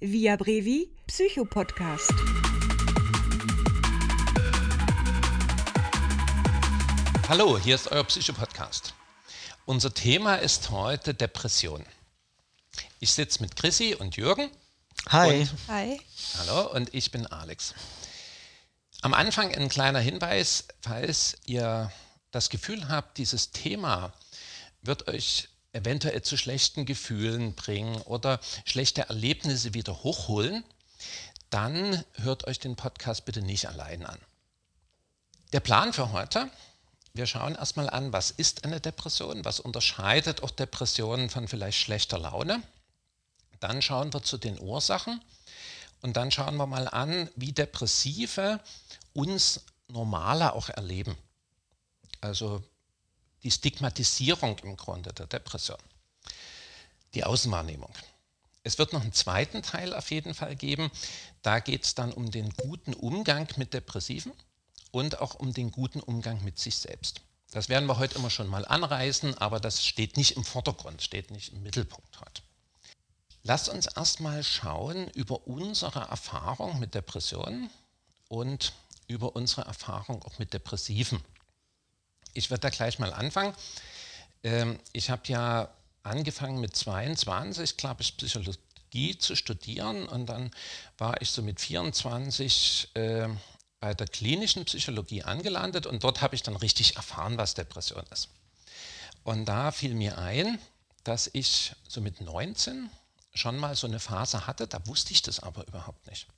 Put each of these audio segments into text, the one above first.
Via Brevi Psychopodcast. Hallo, hier ist euer Psychopodcast. Unser Thema ist heute Depression. Ich sitze mit Chrissy und Jürgen. Hi. Und, Hi. hallo, und ich bin Alex. Am Anfang ein kleiner Hinweis, falls ihr das Gefühl habt, dieses Thema wird euch eventuell zu schlechten Gefühlen bringen oder schlechte Erlebnisse wieder hochholen, dann hört euch den Podcast bitte nicht allein an. Der Plan für heute, wir schauen erstmal an, was ist eine Depression, was unterscheidet auch Depressionen von vielleicht schlechter Laune. Dann schauen wir zu den Ursachen und dann schauen wir mal an, wie Depressive uns normaler auch erleben. Also die Stigmatisierung im Grunde der Depression, die Außenwahrnehmung. Es wird noch einen zweiten Teil auf jeden Fall geben. Da geht es dann um den guten Umgang mit Depressiven und auch um den guten Umgang mit sich selbst. Das werden wir heute immer schon mal anreißen, aber das steht nicht im Vordergrund, steht nicht im Mittelpunkt heute. Lasst uns erstmal schauen über unsere Erfahrung mit Depressionen und über unsere Erfahrung auch mit Depressiven. Ich werde da gleich mal anfangen. Ähm, ich habe ja angefangen mit 22, glaube ich, Psychologie zu studieren und dann war ich so mit 24 äh, bei der klinischen Psychologie angelandet und dort habe ich dann richtig erfahren, was Depression ist. Und da fiel mir ein, dass ich so mit 19 schon mal so eine Phase hatte, da wusste ich das aber überhaupt nicht.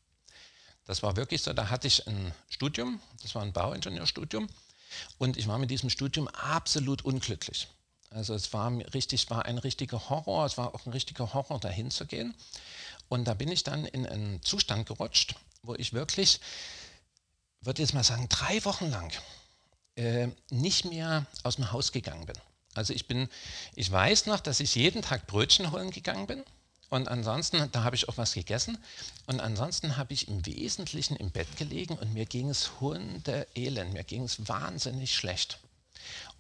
Das war wirklich so, da hatte ich ein Studium, das war ein Bauingenieurstudium und ich war mit diesem Studium absolut unglücklich. Also es war richtig, war ein richtiger Horror, es war auch ein richtiger Horror, dahin zu gehen. Und da bin ich dann in einen Zustand gerutscht, wo ich wirklich, würde jetzt mal sagen, drei Wochen lang äh, nicht mehr aus dem Haus gegangen bin. Also ich bin, ich weiß noch, dass ich jeden Tag Brötchen holen gegangen bin. Und ansonsten, da habe ich auch was gegessen. Und ansonsten habe ich im Wesentlichen im Bett gelegen und mir ging es hundeelend, mir ging es wahnsinnig schlecht.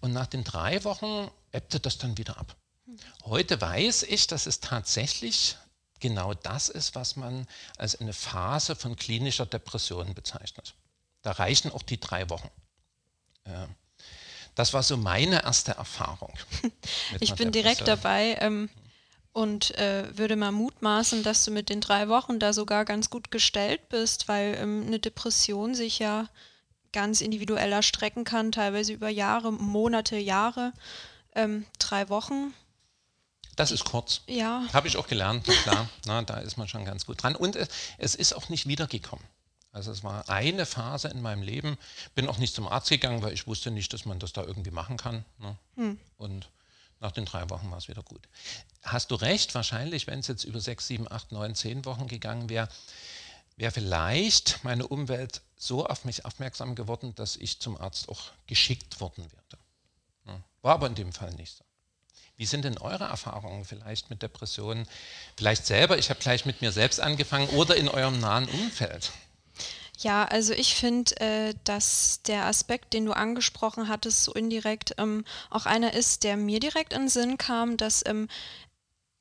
Und nach den drei Wochen ebbte das dann wieder ab. Heute weiß ich, dass es tatsächlich genau das ist, was man als eine Phase von klinischer Depression bezeichnet. Da reichen auch die drei Wochen. Das war so meine erste Erfahrung. ich bin direkt dabei. Ähm, und äh, würde mal mutmaßen, dass du mit den drei Wochen da sogar ganz gut gestellt bist, weil ähm, eine Depression sich ja ganz individuell erstrecken kann, teilweise über Jahre, Monate, Jahre, ähm, drei Wochen. Das ist kurz. Ja. Habe ich auch gelernt, klar. Na, da ist man schon ganz gut dran. Und es, es ist auch nicht wiedergekommen. Also es war eine Phase in meinem Leben. Bin auch nicht zum Arzt gegangen, weil ich wusste nicht, dass man das da irgendwie machen kann. Ne? Hm. Und nach den drei Wochen war es wieder gut. Hast du recht, wahrscheinlich, wenn es jetzt über sechs, sieben, acht, neun, zehn Wochen gegangen wäre, wäre vielleicht meine Umwelt so auf mich aufmerksam geworden, dass ich zum Arzt auch geschickt worden wäre. War aber in dem Fall nicht so. Wie sind denn eure Erfahrungen vielleicht mit Depressionen? Vielleicht selber, ich habe gleich mit mir selbst angefangen oder in eurem nahen Umfeld? Ja, also ich finde, äh, dass der Aspekt, den du angesprochen hattest, so indirekt ähm, auch einer ist, der mir direkt in den Sinn kam, dass ähm,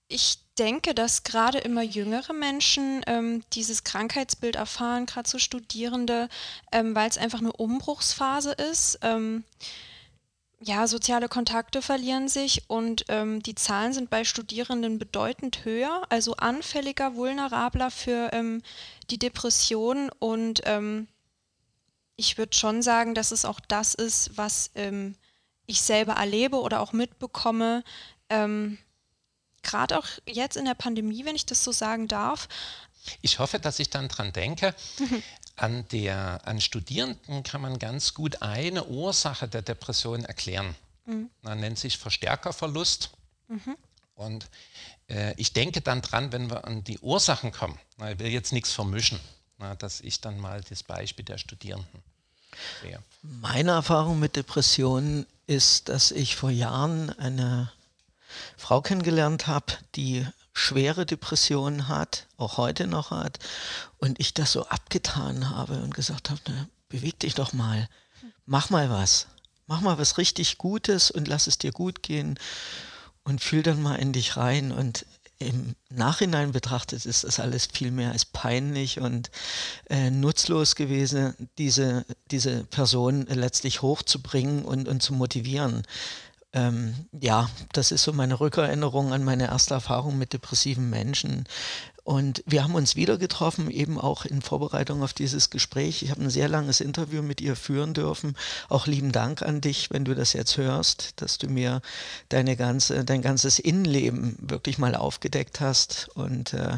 ich denke, dass gerade immer jüngere Menschen ähm, dieses Krankheitsbild erfahren, gerade so Studierende, ähm, weil es einfach eine Umbruchsphase ist. Ähm, ja, soziale Kontakte verlieren sich und ähm, die Zahlen sind bei Studierenden bedeutend höher, also anfälliger, vulnerabler für ähm, die Depression. Und ähm, ich würde schon sagen, dass es auch das ist, was ähm, ich selber erlebe oder auch mitbekomme. Ähm, gerade auch jetzt in der Pandemie, wenn ich das so sagen darf. Ich hoffe, dass ich dann dran denke. An, der, an Studierenden kann man ganz gut eine Ursache der Depression erklären. Mhm. Man nennt sich Verstärkerverlust. Mhm. Und ich denke dann dran, wenn wir an die Ursachen kommen. Ich will jetzt nichts vermischen, dass ich dann mal das Beispiel der Studierenden sehe. Meine Erfahrung mit Depressionen ist, dass ich vor Jahren eine Frau kennengelernt habe, die schwere Depressionen hat, auch heute noch hat, und ich das so abgetan habe und gesagt habe, na, beweg dich doch mal, mach mal was, mach mal was richtig Gutes und lass es dir gut gehen und fühl dann mal in dich rein. Und im Nachhinein betrachtet ist das alles viel mehr als peinlich und äh, nutzlos gewesen, diese, diese Person letztlich hochzubringen und, und zu motivieren. Ähm, ja, das ist so meine Rückerinnerung an meine erste Erfahrung mit depressiven Menschen. Und wir haben uns wieder getroffen, eben auch in Vorbereitung auf dieses Gespräch. Ich habe ein sehr langes Interview mit ihr führen dürfen. Auch lieben Dank an dich, wenn du das jetzt hörst, dass du mir deine ganze, dein ganzes Innenleben wirklich mal aufgedeckt hast. Und äh,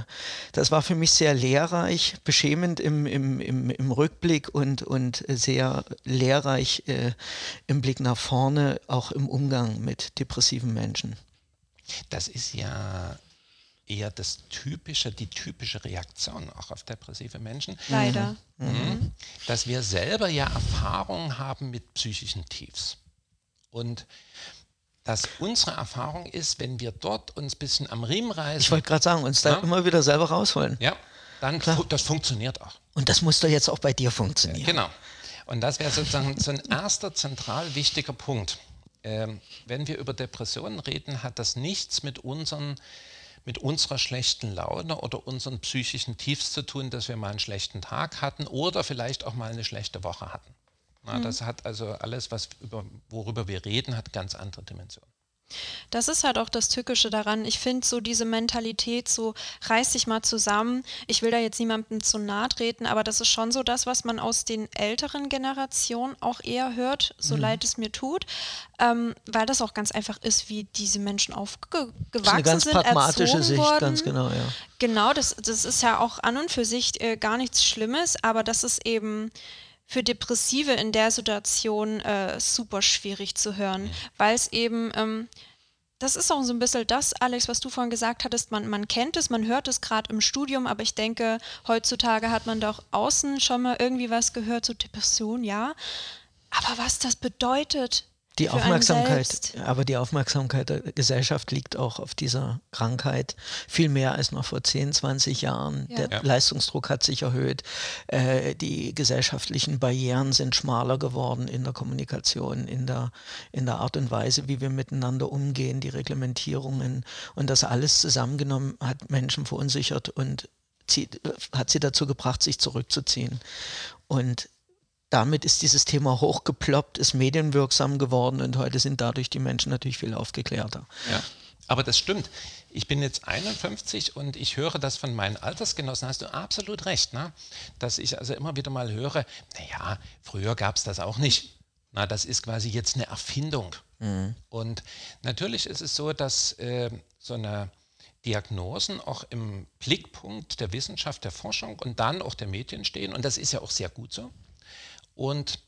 das war für mich sehr lehrreich, beschämend im, im, im, im Rückblick und, und sehr lehrreich äh, im Blick nach vorne, auch im Umgang mit depressiven Menschen. Das ist ja eher das typische, die typische Reaktion auch auf depressive Menschen. Leider. Mhm. mhm. Dass wir selber ja Erfahrungen haben mit psychischen Tiefs. Und dass unsere Erfahrung ist, wenn wir dort uns ein bisschen am Riemen reißen. Ich wollte gerade sagen, uns da ja, immer wieder selber rausholen. Ja, dann Klar. das funktioniert auch. Und das muss doch jetzt auch bei dir funktionieren. Genau. Und das wäre sozusagen so ein erster zentral wichtiger Punkt. Ähm, wenn wir über Depressionen reden, hat das nichts mit unseren mit unserer schlechten Laune oder unseren psychischen Tiefs zu tun, dass wir mal einen schlechten Tag hatten oder vielleicht auch mal eine schlechte Woche hatten. Na, mhm. Das hat also alles, was über, worüber wir reden, hat ganz andere Dimensionen. Das ist halt auch das Tückische daran. Ich finde so diese Mentalität, so reiß dich mal zusammen. Ich will da jetzt niemandem zu nahe treten, aber das ist schon so das, was man aus den älteren Generationen auch eher hört, so mhm. leid es mir tut, ähm, weil das auch ganz einfach ist, wie diese Menschen aufgewachsen sind. Eine ganz sind, pragmatische Sicht, worden. ganz genau, ja. Genau, das, das ist ja auch an und für sich äh, gar nichts Schlimmes, aber das ist eben für Depressive in der Situation äh, super schwierig zu hören, mhm. weil es eben, ähm, das ist auch so ein bisschen das, Alex, was du vorhin gesagt hattest, man, man kennt es, man hört es gerade im Studium, aber ich denke, heutzutage hat man doch außen schon mal irgendwie was gehört, so Depression, ja. Aber was das bedeutet, die Aufmerksamkeit, aber die Aufmerksamkeit der Gesellschaft liegt auch auf dieser Krankheit viel mehr als noch vor 10, 20 Jahren. Ja. Der ja. Leistungsdruck hat sich erhöht. Äh, die gesellschaftlichen Barrieren sind schmaler geworden in der Kommunikation, in der, in der Art und Weise, wie wir miteinander umgehen, die Reglementierungen. Und das alles zusammengenommen hat Menschen verunsichert und zieht, hat sie dazu gebracht, sich zurückzuziehen. Und damit ist dieses Thema hochgeploppt, ist medienwirksam geworden und heute sind dadurch die Menschen natürlich viel aufgeklärter. Ja, aber das stimmt. Ich bin jetzt 51 und ich höre das von meinen Altersgenossen, hast du absolut recht, ne? dass ich also immer wieder mal höre, naja, früher gab es das auch nicht. Na, das ist quasi jetzt eine Erfindung. Mhm. Und natürlich ist es so, dass äh, so eine Diagnosen auch im Blickpunkt der Wissenschaft, der Forschung und dann auch der Medien stehen. Und das ist ja auch sehr gut so und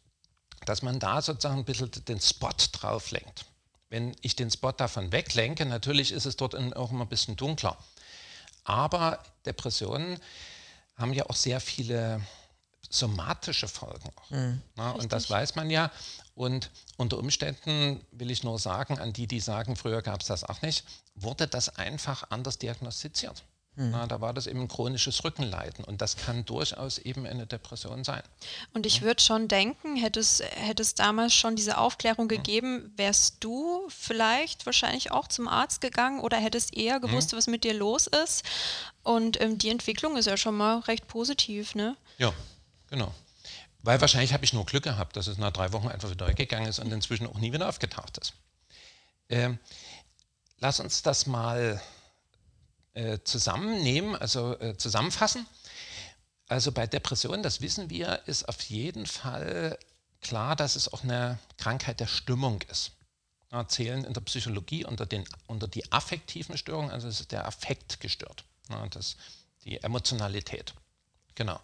dass man da sozusagen ein bisschen den Spot drauf lenkt. Wenn ich den Spot davon weglenke, natürlich ist es dort auch immer ein bisschen dunkler. Aber Depressionen haben ja auch sehr viele somatische Folgen. Mhm, Na, und das weiß man ja. Und unter Umständen will ich nur sagen, an die, die sagen, früher gab es das auch nicht, wurde das einfach anders diagnostiziert. Mhm. Na, da war das eben ein chronisches Rückenleiden und das kann durchaus eben eine Depression sein. Und ich würde schon denken, hätte es, hätte es damals schon diese Aufklärung gegeben, wärst du vielleicht wahrscheinlich auch zum Arzt gegangen oder hättest eher gewusst, mhm. was mit dir los ist. Und ähm, die Entwicklung ist ja schon mal recht positiv, ne? Ja, genau. Weil wahrscheinlich habe ich nur Glück gehabt, dass es nach drei Wochen einfach wieder weggegangen ist und inzwischen auch nie wieder aufgetaucht ist. Ähm, lass uns das mal äh, zusammennehmen, also äh, zusammenfassen. Also bei Depressionen, das wissen wir, ist auf jeden Fall klar, dass es auch eine Krankheit der Stimmung ist. Ja, zählen in der Psychologie unter, den, unter die affektiven Störungen, also ist der Affekt gestört, ja, das, die Emotionalität. Genau.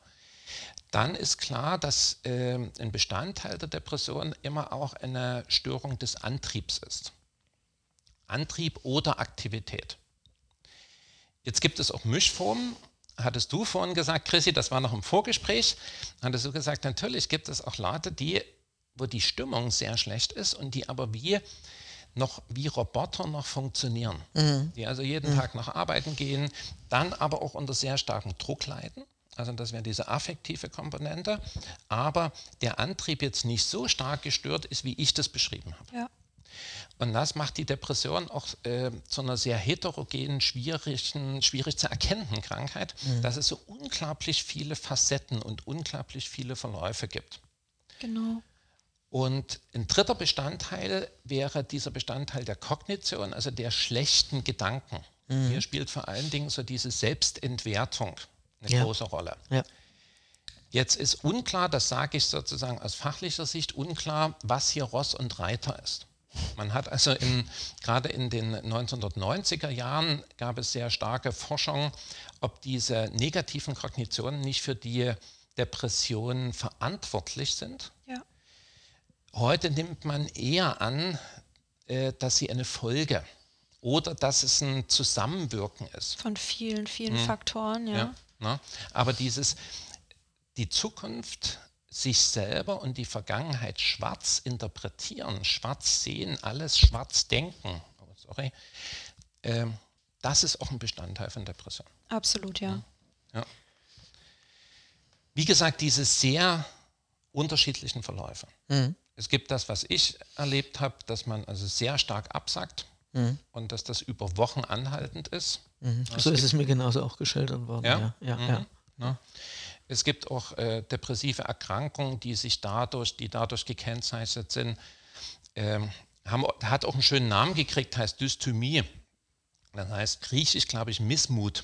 Dann ist klar, dass äh, ein Bestandteil der Depression immer auch eine Störung des Antriebs ist. Antrieb oder Aktivität. Jetzt gibt es auch Mischformen. Hattest du vorhin gesagt, Chrissy, das war noch im Vorgespräch, hattest du gesagt, natürlich gibt es auch Leute, die, wo die Stimmung sehr schlecht ist und die aber wie noch wie Roboter noch funktionieren, mhm. die also jeden mhm. Tag noch arbeiten gehen, dann aber auch unter sehr starkem Druck leiden. Also das wäre diese affektive Komponente, aber der Antrieb jetzt nicht so stark gestört ist, wie ich das beschrieben habe. Ja. Und das macht die Depression auch äh, zu einer sehr heterogenen, schwierigen, schwierig zu erkennenden Krankheit, mhm. dass es so unglaublich viele Facetten und unglaublich viele Verläufe gibt. Genau. Und ein dritter Bestandteil wäre dieser Bestandteil der Kognition, also der schlechten Gedanken. Mhm. Hier spielt vor allen Dingen so diese Selbstentwertung eine ja. große Rolle. Ja. Jetzt ist unklar, das sage ich sozusagen aus fachlicher Sicht, unklar, was hier Ross und Reiter ist. Man hat also in, gerade in den 1990er Jahren gab es sehr starke Forschung, ob diese negativen Kognitionen nicht für die Depressionen verantwortlich sind. Ja. Heute nimmt man eher an, äh, dass sie eine Folge oder dass es ein Zusammenwirken ist. Von vielen, vielen hm. Faktoren, ja. ja ne? Aber dieses, die Zukunft sich selber und die Vergangenheit schwarz interpretieren, schwarz sehen, alles schwarz denken, oh, sorry, äh, das ist auch ein Bestandteil von Depression. Absolut, ja. ja. Wie gesagt, diese sehr unterschiedlichen Verläufe. Mhm. Es gibt das, was ich erlebt habe, dass man also sehr stark absackt mhm. und dass das über Wochen anhaltend ist. Mhm. So ist es mir genauso auch geschildert worden. Ja, ja, ja. ja. ja. Es gibt auch äh, depressive Erkrankungen, die sich dadurch, die dadurch gekennzeichnet sind, ähm, haben, hat auch einen schönen Namen gekriegt, heißt Dysthymie. Das heißt griechisch, glaube ich, Missmut,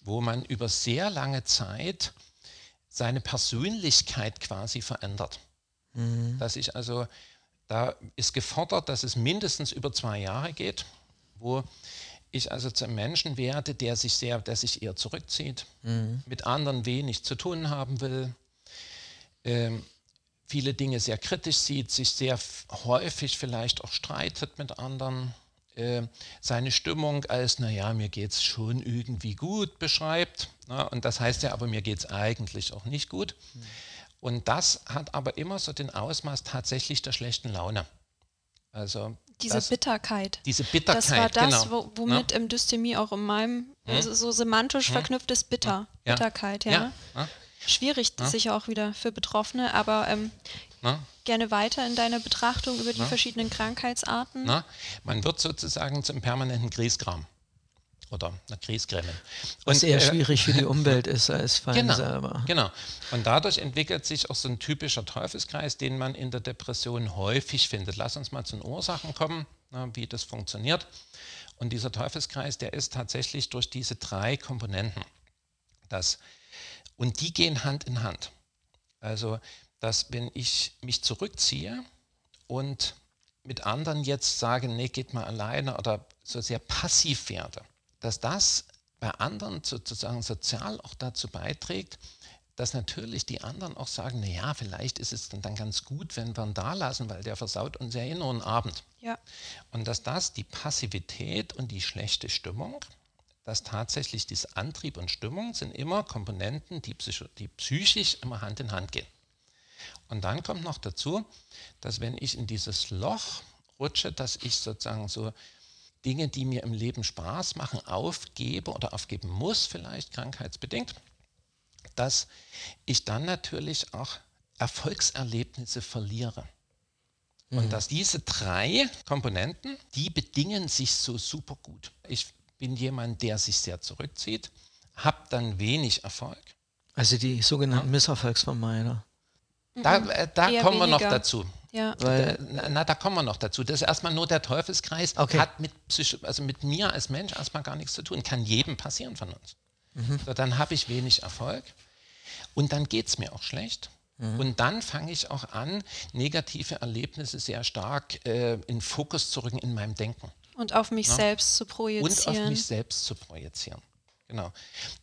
wo man über sehr lange Zeit seine Persönlichkeit quasi verändert. Mhm. Dass ich also, da ist gefordert, dass es mindestens über zwei Jahre geht, wo ich also zum Menschen werde, der sich sehr, der sich eher zurückzieht, mhm. mit anderen wenig zu tun haben will, ähm, viele Dinge sehr kritisch sieht, sich sehr häufig vielleicht auch streitet mit anderen, äh, seine Stimmung als, naja, mir geht es schon irgendwie gut beschreibt. Na, und das heißt ja, aber mir geht es eigentlich auch nicht gut. Mhm. Und das hat aber immer so den Ausmaß tatsächlich der schlechten Laune. Also diese das, Bitterkeit. Diese Bitterkeit, Das war das, genau. womit ja. im Dystemie auch in meinem, hm? also so semantisch hm? verknüpft ist bitter. Ja. Bitterkeit, ja. ja. ja. Schwierig sicher auch wieder für Betroffene, aber ähm, gerne weiter in deiner Betrachtung über die verschiedenen Krankheitsarten. Man wird sozusagen zum permanenten Grießkram oder eine Grießcreme. Was eher äh, schwierig für die Umwelt ist als Fein genau, selber. Genau. Und dadurch entwickelt sich auch so ein typischer Teufelskreis, den man in der Depression häufig findet. Lass uns mal zu den Ursachen kommen, na, wie das funktioniert. Und dieser Teufelskreis, der ist tatsächlich durch diese drei Komponenten. Das, und die gehen Hand in Hand. Also, dass wenn ich mich zurückziehe und mit anderen jetzt sage, nee, geht mal alleine oder so sehr passiv werde, dass das bei anderen sozusagen sozial auch dazu beiträgt, dass natürlich die anderen auch sagen, naja, vielleicht ist es dann ganz gut, wenn wir ihn da lassen, weil der versaut uns ja eh nur einen Abend. Ja. Und dass das die Passivität und die schlechte Stimmung, dass tatsächlich dieser Antrieb und Stimmung sind immer Komponenten, die, psycho, die psychisch immer Hand in Hand gehen. Und dann kommt noch dazu, dass wenn ich in dieses Loch rutsche, dass ich sozusagen so Dinge, die mir im Leben Spaß machen, aufgebe oder aufgeben muss, vielleicht krankheitsbedingt, dass ich dann natürlich auch Erfolgserlebnisse verliere. Mhm. Und dass diese drei Komponenten, die bedingen sich so super gut. Ich bin jemand, der sich sehr zurückzieht, habe dann wenig Erfolg. Also die sogenannten ja. Misserfolgsvermeider. Da, äh, da kommen wir noch dazu. Ja. Weil, na, da kommen wir noch dazu. Das ist erstmal nur der Teufelskreis, okay. hat mit, Psycho also mit mir als Mensch erstmal gar nichts zu tun. Kann jedem passieren von uns. Mhm. So, dann habe ich wenig Erfolg und dann geht es mir auch schlecht. Mhm. Und dann fange ich auch an, negative Erlebnisse sehr stark äh, in Fokus zu rücken in meinem Denken. Und auf mich ja? selbst zu projizieren. Und auf mich selbst zu projizieren. Genau.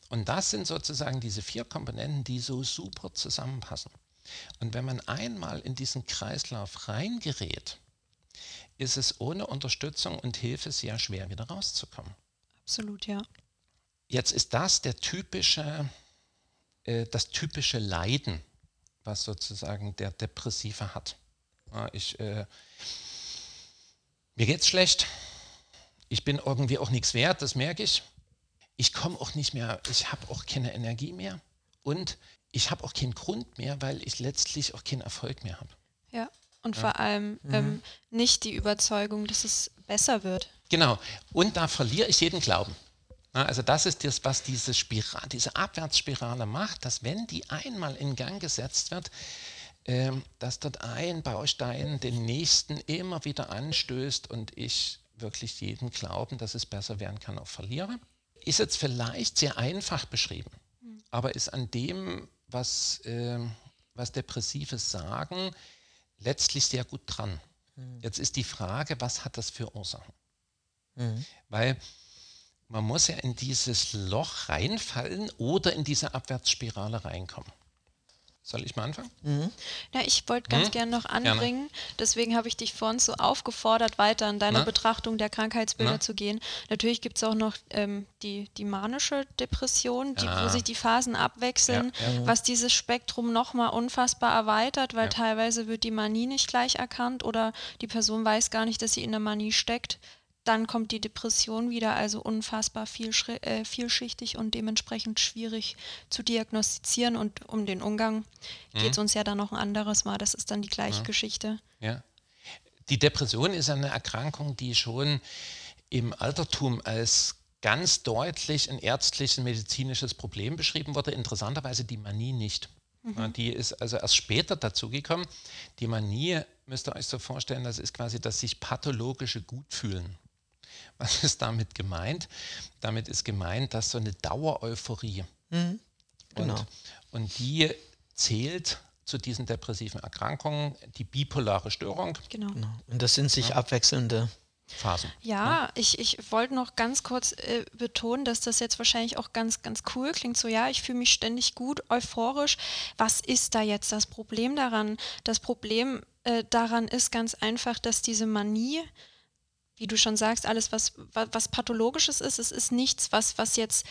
Und das sind sozusagen diese vier Komponenten, die so super zusammenpassen. Und wenn man einmal in diesen Kreislauf reingerät, ist es ohne Unterstützung und Hilfe sehr schwer, wieder rauszukommen. Absolut, ja. Jetzt ist das der typische, äh, das typische Leiden, was sozusagen der Depressive hat. Ja, ich, äh, mir geht's schlecht. Ich bin irgendwie auch nichts wert, das merke ich. Ich komme auch nicht mehr, ich habe auch keine Energie mehr. Und ich habe auch keinen Grund mehr, weil ich letztlich auch keinen Erfolg mehr habe. Ja. und vor allem ähm, nicht die Überzeugung, dass es besser wird. Genau. Und da verliere ich jeden Glauben. Ja, Also das ist das, was diese, Spira diese Abwärtsspirale macht, dass wenn die einmal in Gang gesetzt wird, ähm, dass dort ein Baustein den nächsten immer wieder anstößt und ich wirklich jeden Glauben, dass es besser werden kann, auch verliere. Ist jetzt vielleicht sehr einfach beschrieben, aber ist an dem, was, ähm, was Depressive sagen, letztlich sehr gut dran. Jetzt ist die Frage, was hat das für Ursachen? Weil man muss ja in dieses Loch reinfallen oder in diese Abwärtsspirale reinkommen. Soll ich mal anfangen? Ja, ich wollte ganz Hm? gerne noch Gerne. anbringen, deswegen habe ich dich vorhin so aufgefordert, weiter in deiner Na? Betrachtung der Krankheitsbilder Na? zu gehen. Natürlich gibt es auch noch ähm, die, die manische Depression, die, wo Ja. sich die Phasen abwechseln, Ja, was dieses Spektrum nochmal unfassbar erweitert, weil Ja. teilweise wird die Manie nicht gleich erkannt oder die Person weiß gar nicht, dass sie in der Manie steckt. Dann kommt die Depression wieder, also unfassbar äh, vielschichtig und dementsprechend schwierig zu diagnostizieren. Und um den Umgang geht es uns ja dann noch ein anderes Mal. Das ist dann die gleiche Geschichte. Ja. Die Depression ist eine Erkrankung, die schon im Altertum als ganz deutlich ein ärztliches, medizinisches Problem beschrieben wurde. Interessanterweise die Manie nicht. Ja, Die ist also erst später dazugekommen. Die Manie, müsst ihr euch so vorstellen, das ist quasi das sich pathologische Gutfühlen. Was ist damit gemeint? Damit ist gemeint, dass so eine Dauereuphorie genau. und, und die zählt zu diesen depressiven Erkrankungen die bipolare Störung, Genau. Genau. Und das sind sich abwechselnde Phasen. Ja, ich, ich wollte noch ganz kurz äh, betonen, dass das jetzt wahrscheinlich auch ganz, ganz cool klingt. So, ja, ich fühle mich ständig gut, euphorisch. Was ist da jetzt das Problem daran? Das Problem äh, daran ist ganz einfach, dass diese Manie, wie du schon sagst, alles, was, was, Pathologisches ist, es ist nichts, was, was jetzt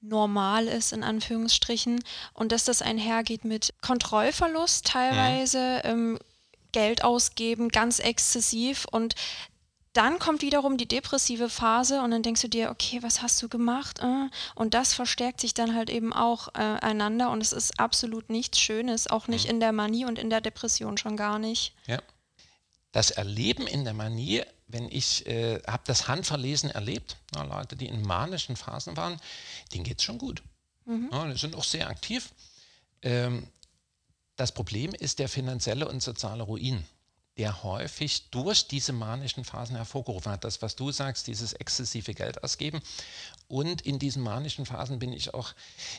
normal ist, in Anführungsstrichen. Und dass das einhergeht mit Kontrollverlust teilweise, ähm, Geld ausgeben, ganz exzessiv und dann kommt wiederum die depressive Phase und dann denkst du dir, okay, was hast du gemacht? Äh, Und das verstärkt sich dann halt eben auch äh, einander und es ist absolut nichts Schönes, auch nicht in der Manie und in der Depression schon gar nicht. Ja. Das Erleben in der Manie, wenn ich äh, habe das Handverlesen erlebt, na, Leute, die in manischen Phasen waren, denen geht es schon gut. Ja, die sind auch sehr aktiv. Ähm, das Problem ist der finanzielle und soziale Ruin, der häufig durch diese manischen Phasen hervorgerufen hat. Das, was du sagst, dieses exzessive Geld ausgeben. Und in diesen manischen Phasen bin ich auch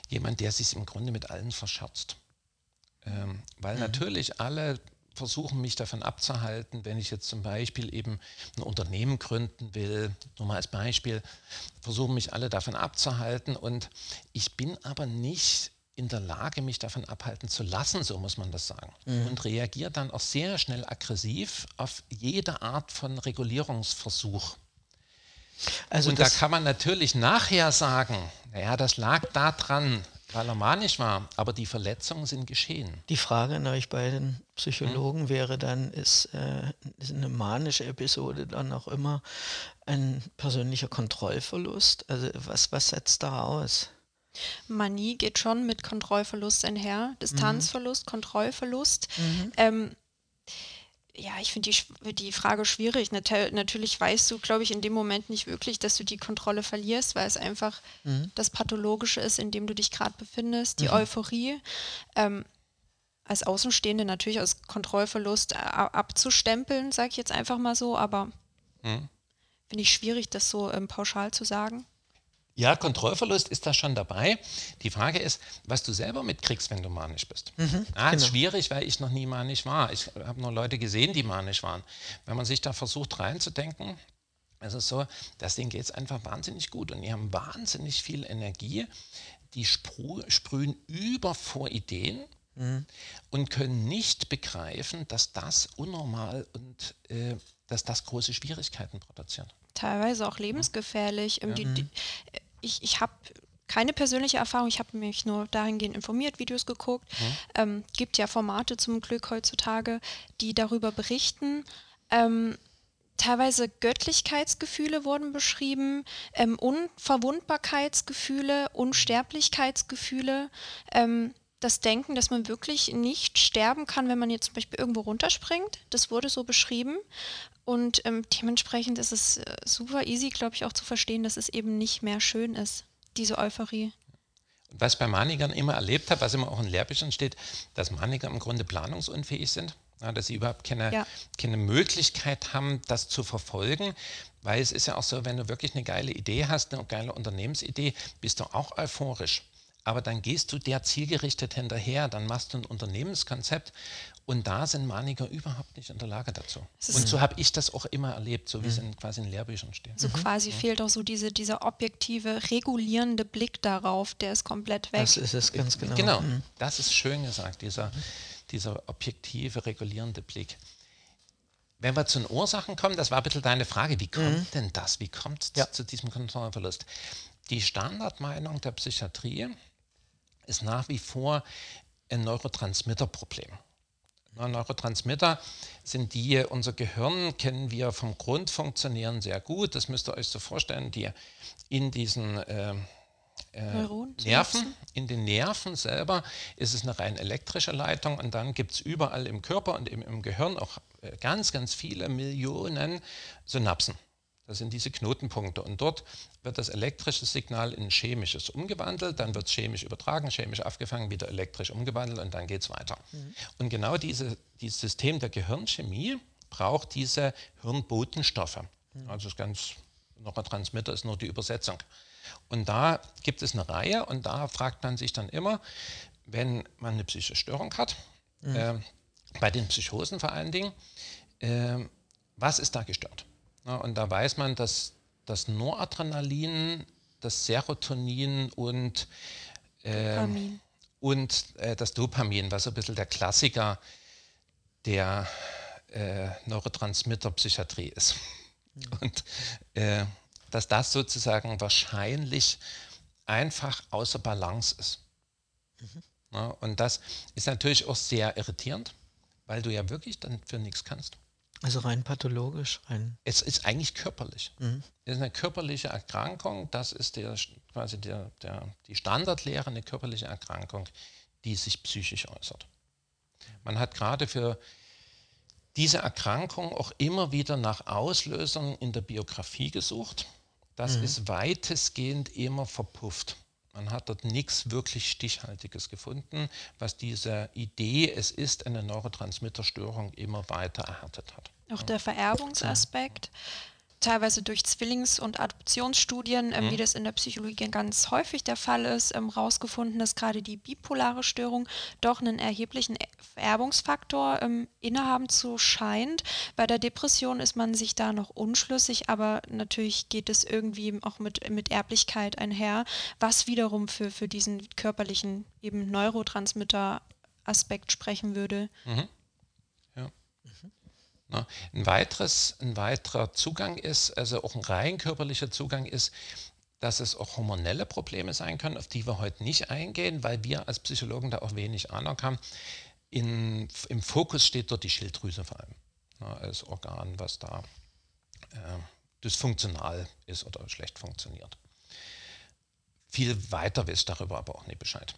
jemand, der sich im Grunde mit allen verscherzt. Ähm, weil natürlich alle versuchen, mich davon abzuhalten, wenn ich jetzt zum Beispiel eben ein Unternehmen gründen will, nur mal als Beispiel, versuchen mich alle davon abzuhalten und ich bin aber nicht in der Lage, mich davon abhalten zu lassen, so muss man das sagen. Und reagiere dann auch sehr schnell aggressiv auf jede Art von Regulierungsversuch. Also und da kann man natürlich nachher sagen, naja, das lag daran, weil er manisch war, aber die Verletzungen sind geschehen. die Frage an euch beiden Psychologen wäre dann, ist, äh, ist eine manische Episode dann auch immer ein persönlicher Kontrollverlust? Also was, was setzt da aus? Manie geht schon mit Kontrollverlust einher, Distanzverlust, Kontrollverlust. Ähm, ja, ich finde die, die Frage schwierig. Nat natürlich weißt du, glaube ich, in dem Moment nicht wirklich, dass du die Kontrolle verlierst, weil es einfach das Pathologische ist, in dem du dich gerade befindest, die Euphorie. Ähm, als Außenstehende natürlich aus Kontrollverlust äh, abzustempeln, sage ich jetzt einfach mal so, aber finde ich schwierig, das so ähm, pauschal zu sagen. Ja, Kontrollverlust ist da schon dabei. Die Frage ist, was du selber mitkriegst, wenn du manisch bist. ah, ist genau. schwierig, weil ich noch nie manisch war. Ich habe nur Leute gesehen, die manisch waren. Wenn man sich da versucht reinzudenken, ist es so, dass denen geht es einfach wahnsinnig gut und die haben wahnsinnig viel Energie. Die sprühen über vor Ideen und können nicht begreifen, dass das unnormal und äh, dass das große Schwierigkeiten produziert. teilweise auch lebensgefährlich. Ähm, die, die, ich ich habe keine persönliche Erfahrung, ich habe mich nur dahingehend informiert, Videos geguckt. Ähm, gibt ja Formate zum Glück heutzutage, die darüber berichten. Ähm, teilweise Göttlichkeitsgefühle wurden beschrieben, ähm, Unverwundbarkeitsgefühle, Unsterblichkeitsgefühle. Ähm, das Denken, dass man wirklich nicht sterben kann, wenn man jetzt zum Beispiel irgendwo runterspringt. Das wurde so beschrieben. Und ähm, dementsprechend ist es äh, super easy, glaube ich, auch zu verstehen, dass es eben nicht mehr schön ist, diese Euphorie. Was ich bei Manikern immer erlebt habe, was immer auch in Lehrbüchern steht, dass Maniker im Grunde planungsunfähig sind. Ja, dass sie überhaupt keine, ja. keine Möglichkeit haben, das zu verfolgen. Weil es ist ja auch so, wenn du wirklich eine geile Idee hast, eine geile Unternehmensidee, bist du auch euphorisch aber dann gehst du der zielgerichtet hinterher, dann machst du ein Unternehmenskonzept und da sind Maniker überhaupt nicht in der Lage dazu. Und so habe ich das auch immer erlebt, so wie mhm. es in, quasi in Lehrbüchern steht. So mhm. quasi ja. fehlt auch so diese, dieser objektive, regulierende Blick darauf, der ist komplett weg. Das ist es ganz genau. Genau, mhm. das ist schön gesagt, dieser, dieser objektive, regulierende Blick. Wenn wir zu den Ursachen kommen, das war ein bisschen deine Frage, wie kommt mhm. denn das? Wie kommt es ja. zu diesem Kontrollverlust? Die Standardmeinung der Psychiatrie ist nach wie vor ein Neurotransmitterproblem. Neurotransmitter sind die, unser Gehirn kennen wir vom Grundfunktionieren sehr gut. Das müsst ihr euch so vorstellen, die in diesen äh, äh, Nerven, in den Nerven selber ist es eine rein elektrische Leitung und dann gibt es überall im Körper und im, im Gehirn auch äh, ganz, ganz viele Millionen Synapsen. Das sind diese Knotenpunkte. Und dort wird das elektrische Signal in chemisches umgewandelt, dann wird es chemisch übertragen, chemisch aufgefangen, wieder elektrisch umgewandelt und dann geht es weiter. Mhm. Und genau diese, dieses System der Gehirnchemie braucht diese Hirnbotenstoffe. Mhm. Also das ganz Neurotransmitter ist nur die Übersetzung. Und da gibt es eine Reihe und da fragt man sich dann immer, wenn man eine psychische Störung hat, mhm. äh, bei den Psychosen vor allen Dingen, äh, was ist da gestört? Ja, und da weiß man, dass das Noradrenalin, das Serotonin und, äh, und äh, das Dopamin, was so ein bisschen der Klassiker der äh, Neurotransmitterpsychiatrie ist. Mhm. Und äh, dass das sozusagen wahrscheinlich einfach außer Balance ist. Mhm. Ja, und das ist natürlich auch sehr irritierend, weil du ja wirklich dann für nichts kannst. Also rein pathologisch, rein. Es ist eigentlich körperlich. Mhm. Es ist eine körperliche Erkrankung, das ist der, quasi der, der, die Standardlehre, eine körperliche Erkrankung, die sich psychisch äußert. Man hat gerade für diese Erkrankung auch immer wieder nach Auslösern in der Biografie gesucht. Das mhm. ist weitestgehend immer verpufft. Man hat dort nichts wirklich Stichhaltiges gefunden, was diese Idee, es ist eine Neurotransmitterstörung, immer weiter erhärtet hat. Auch der Vererbungsaspekt. Ja teilweise durch Zwillings- und Adoptionsstudien, ähm, mhm. wie das in der Psychologie ganz häufig der Fall ist, ähm, rausgefunden, dass gerade die bipolare Störung doch einen erheblichen e-, Vererbungsfaktor ähm, innehaben zu scheint. Bei der Depression ist man sich da noch unschlüssig, aber natürlich geht es irgendwie auch mit, mit Erblichkeit einher, was wiederum für, für diesen körperlichen eben Neurotransmitter-Aspekt sprechen würde. Mhm. Ne? Ein, weiteres, ein weiterer Zugang ist, also auch ein rein körperlicher Zugang ist, dass es auch hormonelle Probleme sein können, auf die wir heute nicht eingehen, weil wir als Psychologen da auch wenig Ahnung haben. In, Im Fokus steht dort die Schilddrüse vor allem, ne, als Organ, was da äh, dysfunktional ist oder schlecht funktioniert. Viel weiter wisst darüber aber auch nicht Bescheid.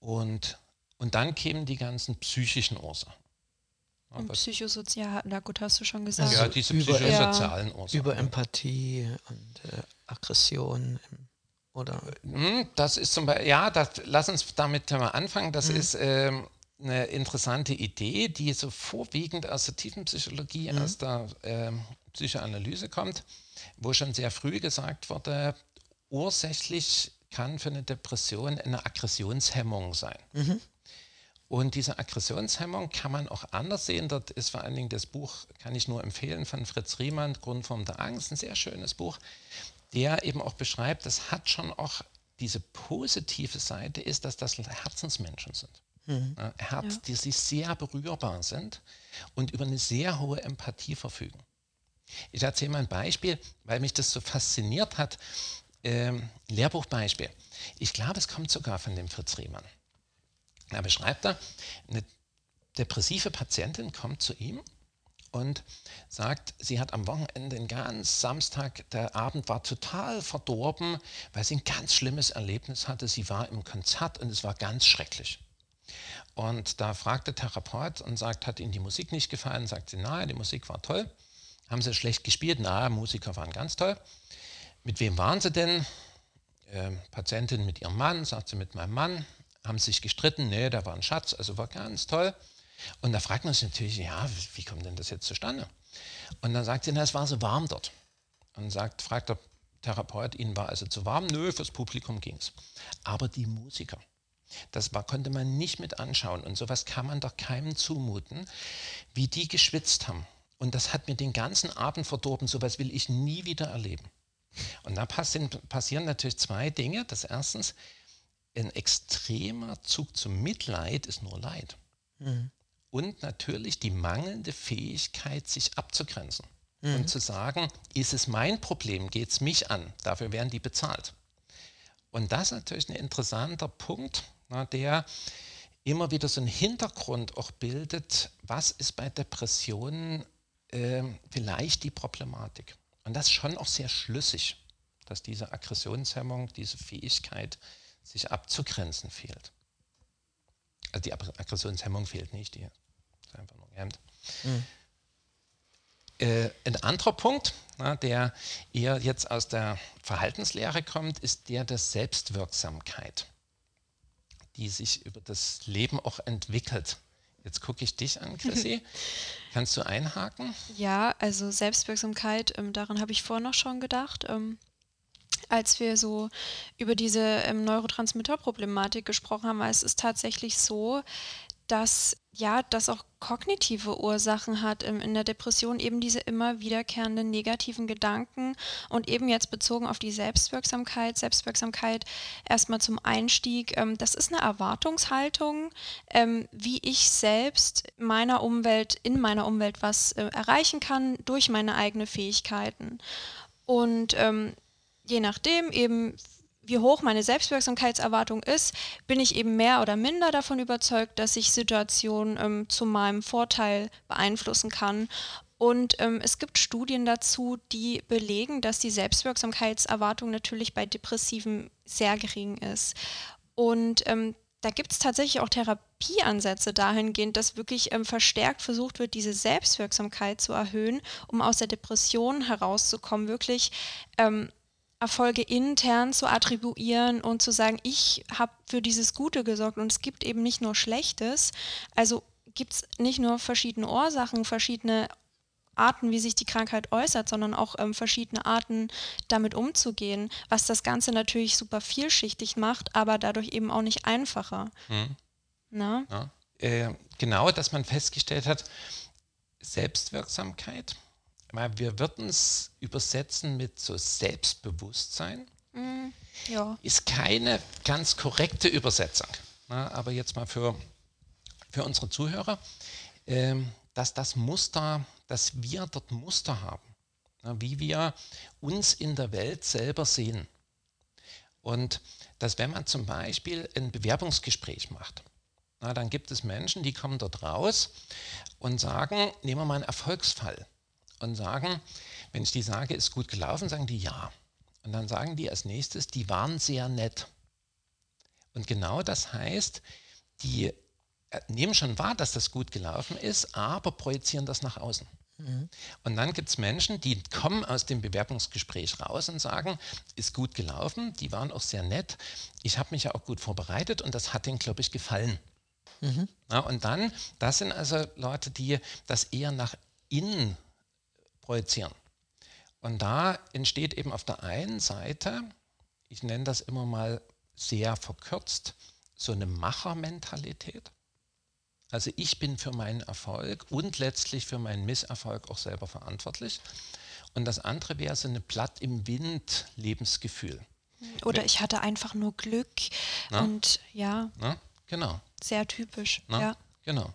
Und, und dann kämen die ganzen psychischen Ursachen. Und psychosozial, na gut, hast du schon gesagt. Ja, diese psychosozialen Ursachen. Über Empathie und äh, Aggression oder? Hm, das ist zum Beispiel, ja, das, lass uns damit mal anfangen. Das mhm. ist ähm, eine interessante Idee, die so vorwiegend aus der Tiefenpsychologie, mhm. aus der ähm, Psychoanalyse kommt, wo schon sehr früh gesagt wurde, ursächlich kann für eine Depression eine Aggressionshemmung sein. Mhm. Und diese Aggressionshemmung kann man auch anders sehen. Dort ist vor allen Dingen das Buch, kann ich nur empfehlen, von Fritz Riemann, Grundform der Angst, ein sehr schönes Buch, der eben auch beschreibt, das hat schon auch diese positive Seite, ist, dass das Herzensmenschen sind. Mhm. Herz, ja. die sich sehr berührbar sind und über eine sehr hohe Empathie verfügen. Ich erzähle mal ein Beispiel, weil mich das so fasziniert hat. Ähm, Lehrbuchbeispiel. Ich glaube, es kommt sogar von dem Fritz Riemann. Da beschreibt er, eine depressive Patientin kommt zu ihm und sagt, sie hat am Wochenende den ganzen Samstag, der Abend war total verdorben, weil sie ein ganz schlimmes Erlebnis hatte. Sie war im Konzert und es war ganz schrecklich. Und da fragt der Therapeut und sagt, hat Ihnen die Musik nicht gefallen? Sagt sie, nein, die Musik war toll. Haben Sie schlecht gespielt? Na, Musiker waren ganz toll. Mit wem waren Sie denn? Äh, Patientin mit ihrem Mann, sagt sie, mit meinem Mann. Haben sich gestritten? Nee, da war ein Schatz, also war ganz toll. Und da fragt man sich natürlich, ja, wie kommt denn das jetzt zustande? Und dann sagt sie, na, es war so warm dort. Und sagt, fragt der Therapeut, Ihnen war also zu warm? Nö, fürs Publikum ging es. Aber die Musiker, das war, konnte man nicht mit anschauen. Und sowas kann man doch keinem zumuten, wie die geschwitzt haben. Und das hat mir den ganzen Abend verdorben. Sowas will ich nie wieder erleben. Und da passieren natürlich zwei Dinge. Das erstens, ein extremer Zug zum Mitleid ist nur Leid. Mhm und natürlich die mangelnde Fähigkeit, sich abzugrenzen mhm. und zu sagen, ist es mein Problem, geht es mich an, dafür werden die bezahlt. Und das ist natürlich ein interessanter Punkt, na, der immer wieder so einen Hintergrund auch bildet, was ist bei Depressionen äh, vielleicht die Problematik. Und das ist schon auch sehr schlüssig, dass diese Aggressionshemmung, diese Fähigkeit, sich abzugrenzen fehlt. Also die Aggressionshemmung fehlt nicht, die ist einfach nur gehemmt. Mhm. Äh, ein anderer Punkt, na, der eher jetzt aus der Verhaltenslehre kommt, ist der der Selbstwirksamkeit, die sich über das Leben auch entwickelt. Jetzt gucke ich dich an, Chrissy. Kannst du einhaken? Ja, also Selbstwirksamkeit, ähm, daran habe ich vorhin noch schon gedacht. Ähm, als wir so über diese ähm, Neurotransmitterproblematik gesprochen haben, weil es ist tatsächlich so, dass ja, das auch kognitive Ursachen hat ähm, in der Depression, eben diese immer wiederkehrenden negativen Gedanken und eben jetzt bezogen auf die Selbstwirksamkeit. Selbstwirksamkeit erstmal zum Einstieg, ähm, das ist eine Erwartungshaltung, ähm, wie ich selbst meiner Umwelt, in meiner Umwelt was äh, erreichen kann durch meine eigenen Fähigkeiten. Und ähm, je nachdem eben wie hoch meine Selbstwirksamkeitserwartung ist, bin ich eben mehr oder minder davon überzeugt, dass ich Situationen ähm, zu meinem Vorteil beeinflussen kann. Und ähm, es gibt Studien dazu, die belegen, dass die Selbstwirksamkeitserwartung natürlich bei Depressiven sehr gering ist. Und ähm, da gibt es tatsächlich auch Therapieansätze dahingehend, dass wirklich ähm, verstärkt versucht wird, diese Selbstwirksamkeit zu erhöhen, um aus der Depression herauszukommen, wirklich ähm, Erfolge intern zu attribuieren und zu sagen, ich habe für dieses Gute gesorgt und es gibt eben nicht nur Schlechtes. Also gibt es nicht nur verschiedene Ursachen, verschiedene Arten, wie sich die Krankheit äußert, sondern auch ähm, verschiedene Arten, damit umzugehen, was das Ganze natürlich super vielschichtig macht, aber dadurch eben auch nicht einfacher. Mhm. Ja. Äh, genau, dass man festgestellt hat, Selbstwirksamkeit wir würden es übersetzen mit so Selbstbewusstsein. Mm, ja. Ist keine ganz korrekte Übersetzung. Na, aber jetzt mal für, für unsere Zuhörer, ähm, dass das Muster, dass wir dort Muster haben, na, wie wir uns in der Welt selber sehen. Und dass wenn man zum Beispiel ein Bewerbungsgespräch macht, na, dann gibt es Menschen, die kommen dort raus und sagen, nehmen wir mal einen Erfolgsfall und sagen, wenn ich die sage, ist gut gelaufen, sagen die ja. Und dann sagen die als nächstes, die waren sehr nett. Und genau das heißt, die äh, nehmen schon wahr, dass das gut gelaufen ist, aber projizieren das nach außen. Mhm. Und dann gibt es Menschen, die kommen aus dem Bewerbungsgespräch raus und sagen, ist gut gelaufen, die waren auch sehr nett, ich habe mich ja auch gut vorbereitet und das hat denen, glaube ich, gefallen. Mhm. Ja, und dann, das sind also Leute, die das eher nach innen projizieren. Und da entsteht eben auf der einen Seite, ich nenne das immer mal sehr verkürzt, so eine Machermentalität. Also ich bin für meinen Erfolg und letztlich für meinen Misserfolg auch selber verantwortlich. Und das andere wäre so eine Blatt im Wind Lebensgefühl. Oder ich hatte einfach nur Glück Na? und ja. Na? Genau. Sehr typisch. Na? Ja. Genau.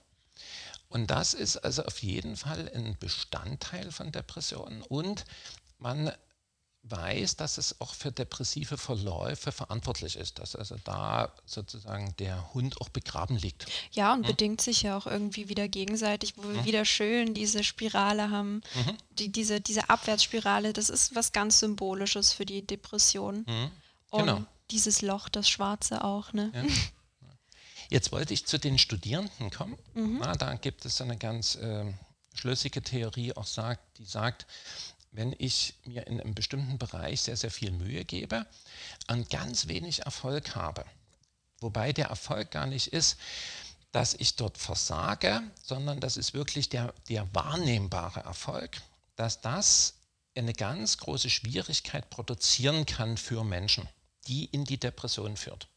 Und das ist also auf jeden Fall ein Bestandteil von Depressionen. Und man weiß, dass es auch für depressive Verläufe verantwortlich ist, dass also da sozusagen der Hund auch begraben liegt. Ja, und hm? bedingt sich ja auch irgendwie wieder gegenseitig, wo wir hm? wieder schön diese Spirale haben, mhm. die, diese, diese Abwärtsspirale, das ist was ganz Symbolisches für die Depression. Mhm. Genau. Und dieses Loch, das Schwarze auch, ne? Ja. Jetzt wollte ich zu den Studierenden kommen. Mhm. Na, da gibt es eine ganz äh, schlüssige Theorie, auch sagt, die sagt, wenn ich mir in einem bestimmten Bereich sehr, sehr viel Mühe gebe und ganz wenig Erfolg habe, wobei der Erfolg gar nicht ist, dass ich dort versage, sondern das ist wirklich der, der wahrnehmbare Erfolg, dass das eine ganz große Schwierigkeit produzieren kann für Menschen, die in die Depression führt.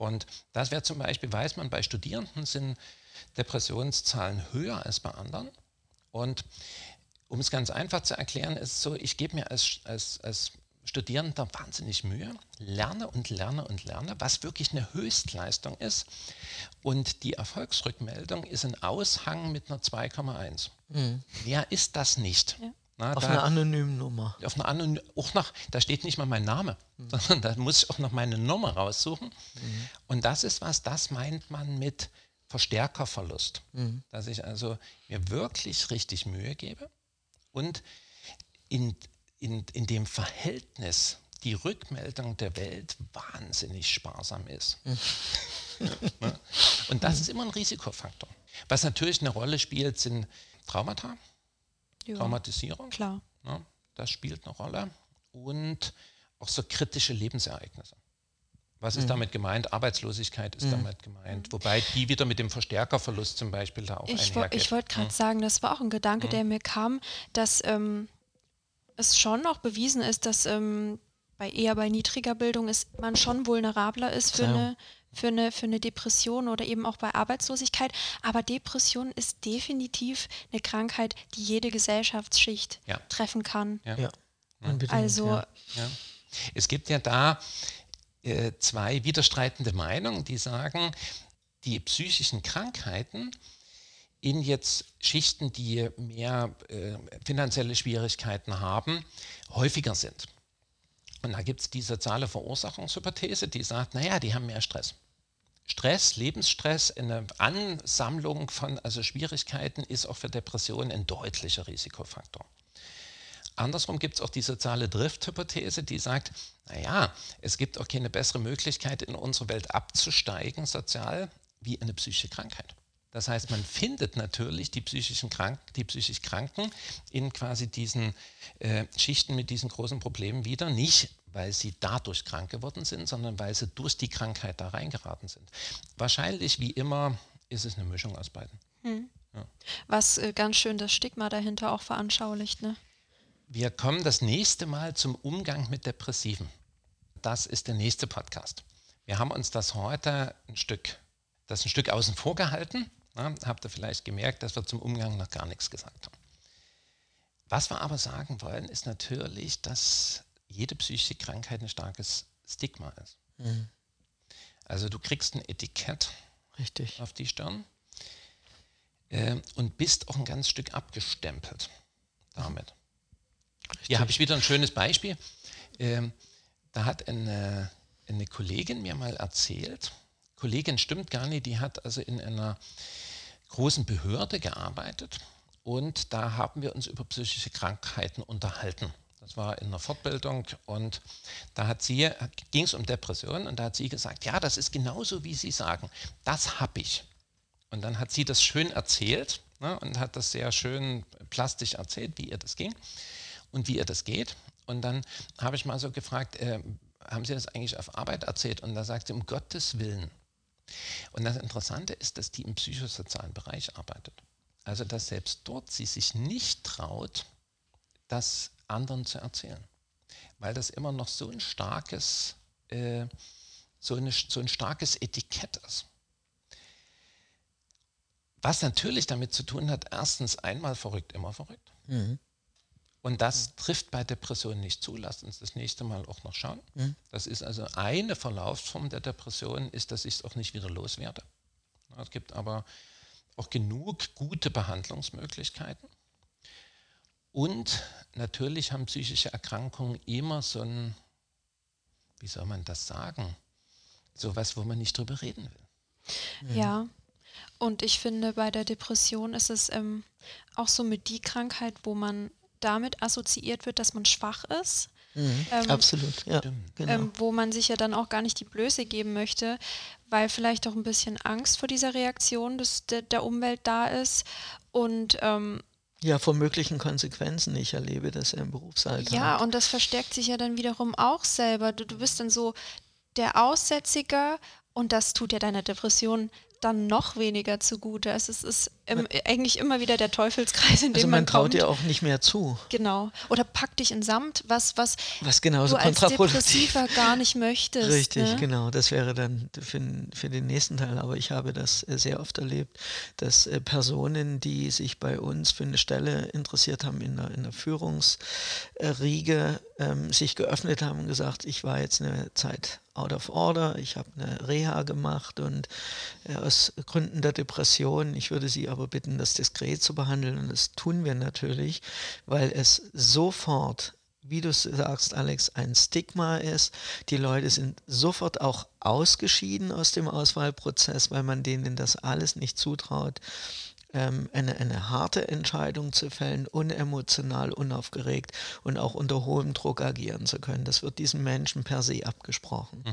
Und das wäre zum Beispiel, weiß man, bei Studierenden sind Depressionszahlen höher als bei anderen. Und um es ganz einfach zu erklären, ist es so, ich gebe mir als, als, als Studierender wahnsinnig Mühe, lerne und lerne und lerne, was wirklich eine Höchstleistung ist. Und die Erfolgsrückmeldung ist ein Aushang mit einer 2,1. Mhm. Mehr ist das nicht. Ja. Na, auf da, einer anonymen Nummer. Auf einer anonym, auch noch, da steht nicht mal mein Name, mhm. sondern da muss ich auch noch meine Nummer raussuchen. Mhm. Und das ist was, das meint man mit Verstärkerverlust. Mhm. Dass ich also mir wirklich richtig Mühe gebe und in, in, in dem Verhältnis die Rückmeldung der Welt wahnsinnig sparsam ist. Mhm. und das ist immer ein Risikofaktor. Was natürlich eine Rolle spielt, sind Traumata, ja, Traumatisierung. Klar. Ja, das spielt eine Rolle. Und auch so kritische Lebensereignisse. Was ist mhm. damit gemeint? Arbeitslosigkeit ist mhm. damit gemeint. Wobei die wieder mit dem Verstärkerverlust zum Beispiel da auch Ich, wo, ich wollte gerade mhm. sagen, das war auch ein Gedanke, der mir kam, dass ähm, es schon auch bewiesen ist, dass ähm, bei eher bei niedriger Bildung ist man schon vulnerabler ist für, ja. eine, für, eine, für eine Depression oder eben auch bei Arbeitslosigkeit. Aber Depression ist definitiv eine Krankheit, die jede Gesellschaftsschicht ja. treffen kann. Ja. Also es gibt ja da äh, zwei widerstreitende Meinungen, die sagen, die psychischen Krankheiten in jetzt Schichten, die mehr äh, finanzielle Schwierigkeiten haben, häufiger sind. Und da gibt es die soziale Verursachungshypothese, die sagt, naja, die haben mehr Stress. Stress, Lebensstress, eine Ansammlung von also Schwierigkeiten ist auch für Depressionen ein deutlicher Risikofaktor. Andersrum gibt es auch die soziale Drift-Hypothese, die sagt, naja, es gibt auch keine bessere Möglichkeit, in unsere Welt abzusteigen, sozial, wie eine psychische Krankheit. Das heißt, man findet natürlich die, psychischen Krank die psychisch Kranken in quasi diesen äh, Schichten mit diesen großen Problemen wieder, nicht weil sie dadurch krank geworden sind, sondern weil sie durch die Krankheit da reingeraten sind. Wahrscheinlich, wie immer, ist es eine Mischung aus beiden. Hm. Ja. Was äh, ganz schön das Stigma dahinter auch veranschaulicht, ne? Wir kommen das nächste Mal zum Umgang mit Depressiven. Das ist der nächste Podcast. Wir haben uns das heute ein Stück, das ein Stück außen vor gehalten. Ja, habt ihr vielleicht gemerkt, dass wir zum Umgang noch gar nichts gesagt haben. Was wir aber sagen wollen, ist natürlich, dass jede psychische Krankheit ein starkes Stigma ist. Mhm. Also du kriegst ein Etikett Richtig. auf die Stirn äh, und bist auch ein ganz Stück abgestempelt damit. Richtig. Hier habe ich wieder ein schönes Beispiel. Ähm, da hat eine, eine Kollegin mir mal erzählt, Kollegin stimmt gar nicht, die hat also in einer großen Behörde gearbeitet und da haben wir uns über psychische Krankheiten unterhalten. Das war in einer Fortbildung und da hat sie, ging es um Depressionen und da hat sie gesagt, ja, das ist genauso, wie Sie sagen, das habe ich. Und dann hat sie das schön erzählt ne, und hat das sehr schön plastisch erzählt, wie ihr das ging und wie ihr das geht. Und dann habe ich mal so gefragt, äh, haben Sie das eigentlich auf Arbeit erzählt? Und da sagt sie, um Gottes Willen. Und das Interessante ist, dass die im psychosozialen Bereich arbeitet. Also dass selbst dort sie sich nicht traut, das anderen zu erzählen. Weil das immer noch so ein starkes, äh, so, eine, so ein starkes Etikett ist. Was natürlich damit zu tun hat, erstens einmal verrückt, immer verrückt. Mhm. Und das trifft bei Depressionen nicht zu. Lasst uns das nächste Mal auch noch schauen. Mhm. Das ist also eine Verlaufsform der Depression, ist, dass ich es auch nicht wieder loswerde. Es gibt aber auch genug gute Behandlungsmöglichkeiten. Und natürlich haben psychische Erkrankungen immer so ein, wie soll man das sagen, so was, wo man nicht drüber reden will. Ja, und ich finde, bei der Depression ist es ähm, auch so mit die Krankheit, wo man damit assoziiert wird, dass man schwach ist. Mhm, Ähm, absolut, ja. Genau. ähm, wo man sich ja dann auch gar nicht die Blöße geben möchte, weil vielleicht auch ein bisschen Angst vor dieser Reaktion des, der, der Umwelt da ist. Und ähm, ja, vor möglichen Konsequenzen. Ich erlebe das ja im Berufsalltag. ja, und das verstärkt sich ja dann wiederum auch selber. Du, du bist dann so der Aussätziger und das tut ja deiner Depression dann noch weniger zugute. Es ist, ist im, eigentlich immer wieder der Teufelskreis, in dem also man, man traut kommt. dir auch nicht mehr zu, Genau. Oder pack dich in Samt, was, was was genauso du als Depressiver gar nicht möchtest. Richtig, ne? genau. Das wäre dann für, für den nächsten Teil. Aber ich habe das äh, sehr oft erlebt, dass äh, Personen, die sich bei uns für eine Stelle interessiert haben in der, in der Führungsriege, ähm, sich geöffnet haben und gesagt, ich war jetzt eine Zeit out of order, ich habe eine Reha gemacht und äh, aus Gründen der Depression, ich würde Sie aber bitten, das diskret zu behandeln und das tun wir natürlich, weil es sofort wie du sagst, Alex, ein Stigma ist. Die Leute sind sofort auch ausgeschieden aus dem Auswahlprozess, weil man denen das alles nicht zutraut, ähm, eine, eine harte Entscheidung zu fällen, unemotional, unaufgeregt und auch unter hohem Druck agieren zu können. Das wird diesen Menschen per se abgesprochen.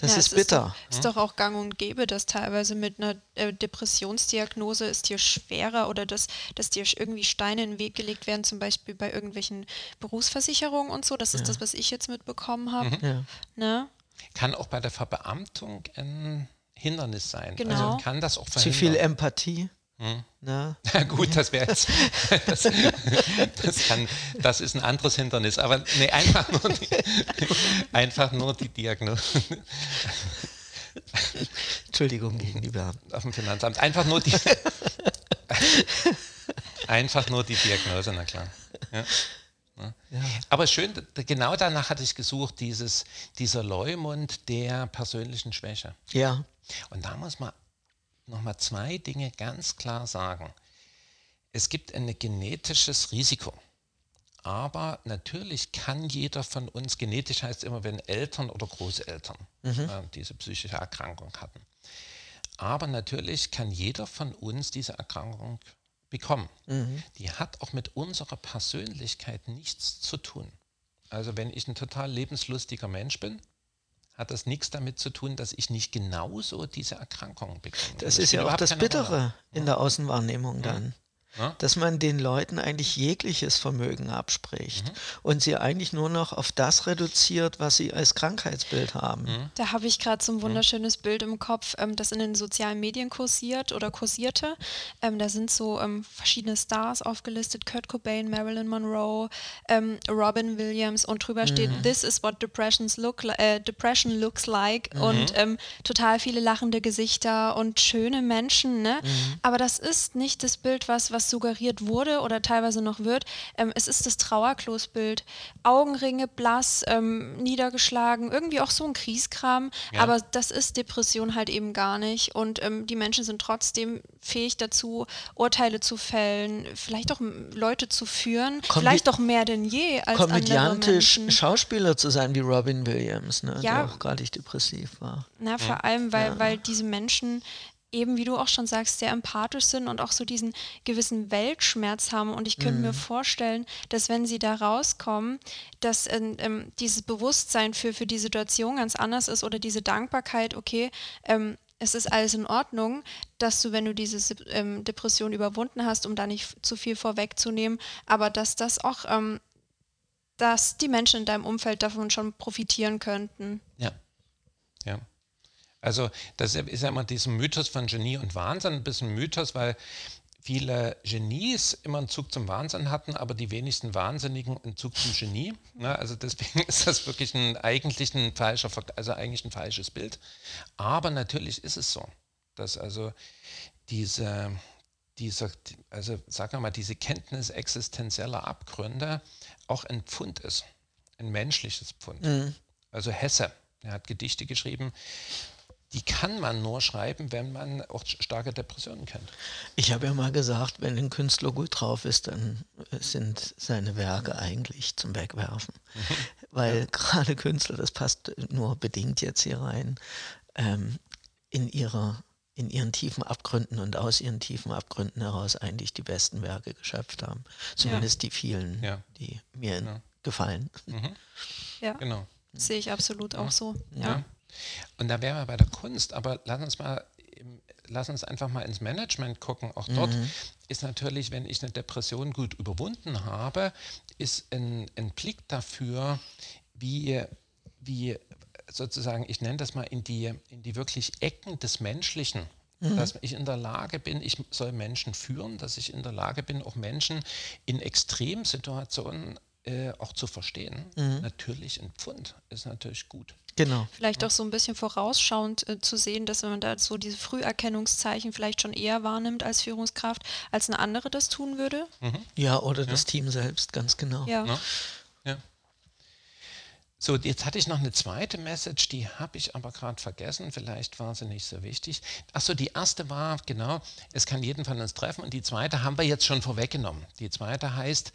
Das Ja, ist es bitter. Ist doch, ist doch auch gang und gäbe, dass teilweise mit einer äh, Depressionsdiagnose es dir schwerer oder dass, dass dir irgendwie Steine in den Weg gelegt werden, zum Beispiel bei irgendwelchen Berufsversicherungen und so. Das ist das, was ich jetzt mitbekommen habe. Ja. Ne? Kann auch bei der Verbeamtung ein Hindernis sein. Genau. Also kann das auch Zu verhindern. viel Empathie. Hm. Na, Na gut, das wäre jetzt, das, das, kann, das ist ein anderes Hindernis, aber nee, einfach nur die, einfach nur die Diagnose Entschuldigung gegen die Beamten. auf dem Finanzamt, einfach nur die, einfach nur die Diagnose, na klar. Ja. Ja. Aber schön, genau danach hatte ich gesucht, dieses, dieser Leumund der persönlichen Schwäche. ja, Und da muss man nochmal zwei Dinge ganz klar sagen. Es gibt ein genetisches Risiko. Aber natürlich kann jeder von uns, genetisch heißt immer, wenn Eltern oder Großeltern äh, diese psychische Erkrankung hatten. Aber natürlich kann jeder von uns diese Erkrankung bekommen. Die hat auch mit unserer Persönlichkeit nichts zu tun. Also wenn ich ein total lebenslustiger Mensch bin, hat das nichts damit zu tun, dass ich nicht genauso diese Erkrankung bekomme. das spielt ist ja auch das Bittere Rolle. in der Außenwahrnehmung dann. Ja. dass man den Leuten eigentlich jegliches Vermögen abspricht und sie eigentlich nur noch auf das reduziert, was sie als Krankheitsbild haben. Da habe ich gerade so ein wunderschönes Bild im Kopf, ähm, das in den sozialen Medien kursiert oder kursierte. Ähm, da sind so ähm, verschiedene Stars aufgelistet, Kurt Cobain, Marilyn Monroe, ähm, Robin Williams und drüber steht, This is what depressions look li- äh, depression looks like und ähm, total viele lachende Gesichter und schöne Menschen. Ne? Aber das ist nicht das Bild, was, was suggeriert wurde oder teilweise noch wird. Ähm, es ist das Trauerklosbild. Augenringe, blass, ähm, niedergeschlagen, irgendwie auch so ein Kriegskram. Ja. Aber das ist Depression halt eben gar nicht. Und ähm, die Menschen sind trotzdem fähig dazu, Urteile zu fällen, vielleicht auch Leute zu führen, Kombi- vielleicht auch mehr denn je als Komödiantisch. Schauspieler zu sein wie Robin Williams, ne, Ja. der auch gerade depressiv war. Na, vor allem, weil, weil diese Menschen eben, wie du auch schon sagst, sehr empathisch sind und auch so diesen gewissen Weltschmerz haben. Und ich könnte mir vorstellen, dass wenn sie da rauskommen, dass ähm, ähm, dieses Bewusstsein für, für die Situation ganz anders ist oder diese Dankbarkeit, okay, ähm, es ist alles in Ordnung, dass du, wenn du diese ähm, Depression überwunden hast, um da nicht zu viel vorwegzunehmen, aber dass das auch, ähm, dass die Menschen in deinem Umfeld davon schon profitieren könnten. Ja. ja. Also das ist ja immer diesen Mythos von Genie und Wahnsinn, ein bisschen Mythos, weil viele Genies immer einen Zug zum Wahnsinn hatten, aber die wenigsten Wahnsinnigen einen Zug zum Genie. Ne? Also deswegen ist das wirklich ein, eigentlich ein falscher, also eigentlich ein falsches Bild. Aber natürlich ist es so, dass also diese, dieser, also sagen wir mal, diese Kenntnis existenzieller Abgründe auch ein Pfund ist, ein menschliches Pfund. Also Hesse, er hat Gedichte geschrieben, die kann man nur schreiben, wenn man auch starke Depressionen kennt. Ich habe ja mal gesagt, wenn ein Künstler gut drauf ist, dann sind seine Werke eigentlich zum Wegwerfen. Mhm. Weil ja. gerade Künstler, das passt nur bedingt jetzt hier rein, ähm, in ihrer in ihren tiefen Abgründen und aus ihren tiefen Abgründen heraus eigentlich die besten Werke geschöpft haben. Zumindest ja. die vielen, ja. die mir ja. gefallen. Mhm. Ja, genau. Sehe ich absolut auch so. Ja. Und da wären wir bei der Kunst, aber lass uns mal lass uns einfach mal ins Management gucken. Auch dort mhm. ist natürlich, wenn ich eine Depression gut überwunden habe, ist ein, ein Blick dafür, wie, wie sozusagen, ich nenne das mal in die, in die wirklich Ecken des Menschlichen, mhm. dass ich in der Lage bin, ich soll Menschen führen, dass ich in der Lage bin, auch Menschen in Extremsituationen äh, auch zu verstehen. Mhm. Natürlich ein Pfund ist natürlich gut. Genau. Vielleicht auch so ein bisschen vorausschauend äh, zu sehen, dass man da so diese Früherkennungszeichen vielleicht schon eher wahrnimmt als Führungskraft, als eine andere das tun würde. Mhm. Ja, oder ja. das Team selbst, ganz genau. Ja. ja. So, jetzt hatte ich noch eine zweite Message, die habe ich aber gerade vergessen. Vielleicht war sie nicht so wichtig. Achso, die erste war, genau, es kann jeden von uns treffen. Und die zweite haben wir jetzt schon vorweggenommen. Die zweite heißt,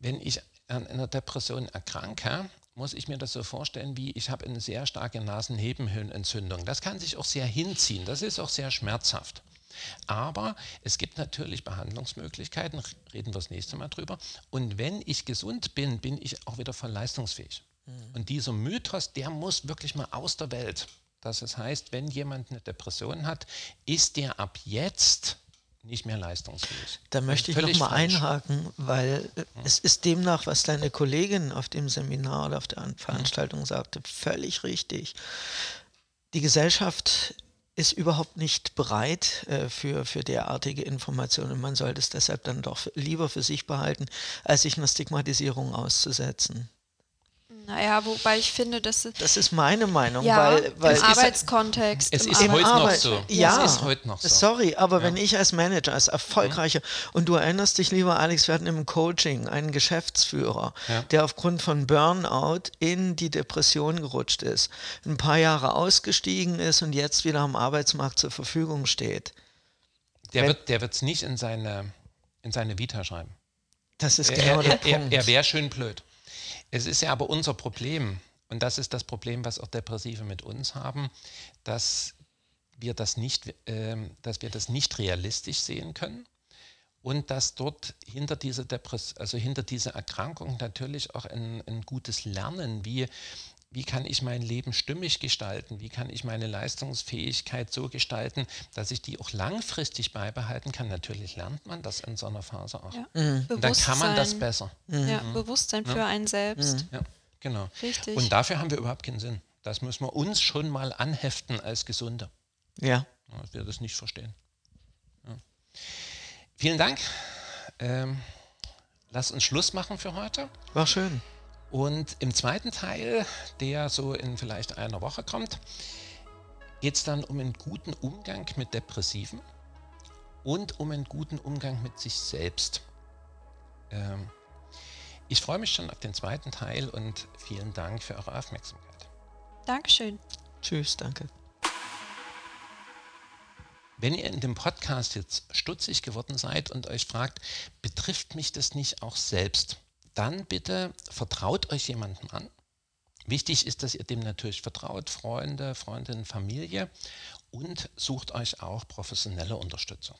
wenn ich an einer Depression erkranke, muss ich mir das so vorstellen, wie ich habe eine sehr starke Nasennebenhöhlenentzündung. Das kann sich auch sehr hinziehen. Das ist auch sehr schmerzhaft. Aber es gibt natürlich Behandlungsmöglichkeiten, reden wir das nächste Mal drüber. Und wenn ich gesund bin, bin ich auch wieder voll leistungsfähig. Und dieser Mythos, der muss wirklich mal aus der Welt. Das heißt, wenn jemand eine Depression hat, ist der ab jetzt nicht mehr leistungsfähig. Da möchte ich nochmal einhaken, weil hm. es ist demnach, was deine Kollegin auf dem Seminar oder auf der Veranstaltung hm. sagte, völlig richtig. Die Gesellschaft ist überhaupt nicht bereit äh, für, für derartige Informationen. Man sollte es deshalb dann doch lieber für sich behalten, als sich einer Stigmatisierung auszusetzen. Naja, wobei ich finde, dass es. Das ist meine Meinung, ja, weil, weil im Arbeitskontext. Es ist, im heute noch so. Ja, es ist heute noch so. Sorry, aber ja. wenn ich als Manager, als erfolgreicher, mhm. und du erinnerst dich, lieber Alex, wir hatten im Coaching einen Geschäftsführer, ja. der aufgrund von Burnout in die Depression gerutscht ist, ein paar Jahre ausgestiegen ist und jetzt wieder am Arbeitsmarkt zur Verfügung steht. Der wenn, wird es nicht in seine, in seine Vita schreiben. Das ist genau er, der er, Punkt. Er, er wäre schön blöd. Es ist ja aber unser Problem, und das ist das Problem, was auch Depressive mit uns haben, dass wir das nicht, äh, dass wir das nicht realistisch sehen können und dass dort hinter dieser Depress also hinter dieser Erkrankung natürlich auch ein, ein gutes Lernen, wie wie kann ich mein Leben stimmig gestalten, wie kann ich meine Leistungsfähigkeit so gestalten, dass ich die auch langfristig beibehalten kann. Natürlich lernt man das in so einer Phase auch. Ja. Mhm. Und dann kann man das besser. Ja, mhm. Bewusstsein für ja. einen selbst. Mhm. Ja, genau. Richtig. Und dafür haben wir überhaupt keinen Sinn. Das müssen wir uns schon mal anheften als Gesunde. Ja. Dass wir das nicht verstehen. Vielen Dank. Ähm, lass uns Schluss machen für heute. War schön. Und im zweiten Teil, der so in vielleicht einer Woche kommt, geht es dann um einen guten Umgang mit Depressiven und um einen guten Umgang mit sich selbst. Ähm, ich freue mich schon auf den zweiten Teil und vielen Dank für eure Aufmerksamkeit. Dankeschön. Tschüss, danke. Wenn ihr in dem Podcast jetzt stutzig geworden seid und euch fragt, betrifft mich das nicht auch selbst? Dann bitte vertraut euch jemandem an. Wichtig ist, dass ihr dem natürlich vertraut, Freunde, Freundinnen, Familie und sucht euch auch professionelle Unterstützung.